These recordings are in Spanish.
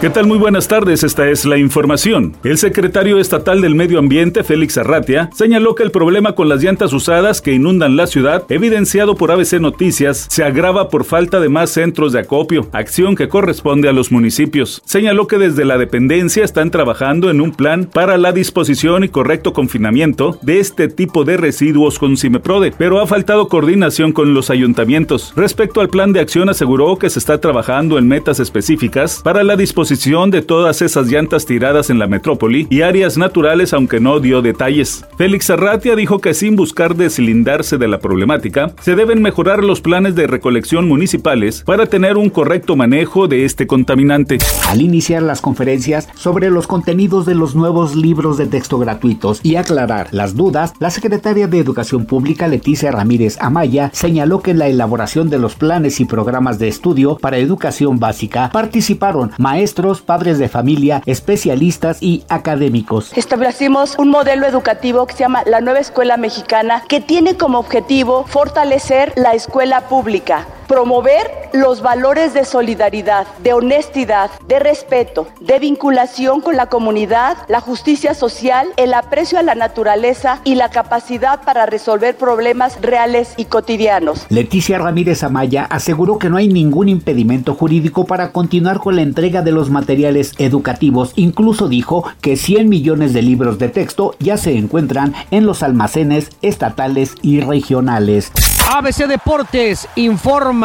¿Qué tal? Muy buenas tardes, esta es la información. El secretario estatal del Medio Ambiente, Félix Arratia, señaló que el problema con las llantas usadas que inundan la ciudad, evidenciado por ABC Noticias, se agrava por falta de más centros de acopio, acción que corresponde a los municipios. Señaló que desde la dependencia están trabajando en un plan para la disposición y correcto confinamiento de este tipo de residuos con Cimeprode, pero ha faltado coordinación con los ayuntamientos. Respecto al plan de acción, aseguró que se está trabajando en metas específicas para la disposición de todas esas llantas tiradas en la metrópoli y áreas naturales, aunque no dio detalles. Félix Arratia dijo que sin buscar deslindarse de la problemática, se deben mejorar los planes de recolección municipales para tener un correcto manejo de este contaminante. Al iniciar las conferencias sobre los contenidos de los nuevos libros de texto gratuitos y aclarar las dudas, la secretaria de Educación Pública Leticia Ramírez Amaya señaló que en la elaboración de los planes y programas de estudio para educación básica participaron maestros padres de familia, especialistas y académicos. Establecimos un modelo educativo que se llama la Nueva Escuela Mexicana, que tiene como objetivo fortalecer la escuela pública promover los valores de solidaridad, de honestidad, de respeto, de vinculación con la comunidad, la justicia social, el aprecio a la naturaleza y la capacidad para resolver problemas reales y cotidianos. Leticia Ramírez Amaya aseguró que no hay ningún impedimento jurídico para continuar con la entrega de los materiales educativos. Incluso dijo que 100 millones de libros de texto ya se encuentran en los almacenes estatales y regionales. ABC Deportes informa.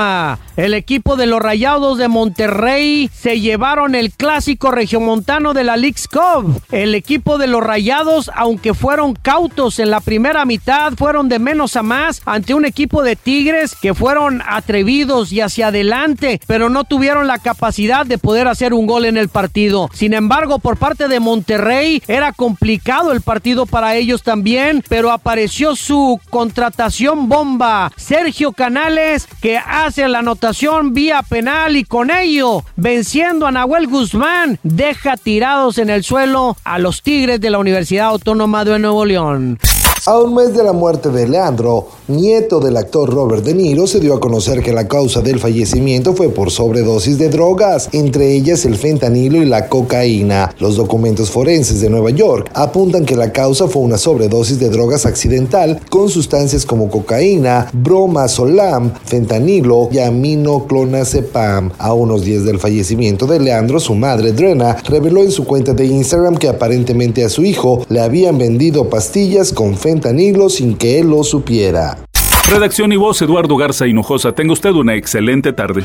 El equipo de los Rayados de Monterrey se llevaron el clásico regiomontano de la League's Cup. El equipo de los Rayados, aunque fueron cautos en la primera mitad, fueron de menos a más ante un equipo de Tigres que fueron atrevidos y hacia adelante, pero no tuvieron la capacidad de poder hacer un gol en el partido. Sin embargo, por parte de Monterrey era complicado el partido para ellos también, pero apareció su contratación bomba, Sergio Canales, que hace la anotación vía penal y con ello, venciendo a Nahuel Guzmán, deja tirados en el suelo a los Tigres de la Universidad Autónoma de Nuevo León. A un mes de la muerte de Leandro, nieto del actor Robert De Niro, se dio a conocer que la causa del fallecimiento fue por sobredosis de drogas, entre ellas el fentanilo y la cocaína. Los documentos forenses de Nueva York apuntan que la causa fue una sobredosis de drogas accidental con sustancias como cocaína, bromazolam, fentanilo y aminoclonazepam. A unos días del fallecimiento de Leandro, su madre Drena reveló en su cuenta de Instagram que aparentemente a su hijo le habían vendido pastillas con fentanilo fentanilo sin que él lo supiera. Redacción y voz Eduardo Garza Hinojosa. Tenga usted una excelente tarde.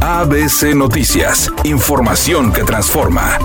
ABC Noticias. Información que transforma.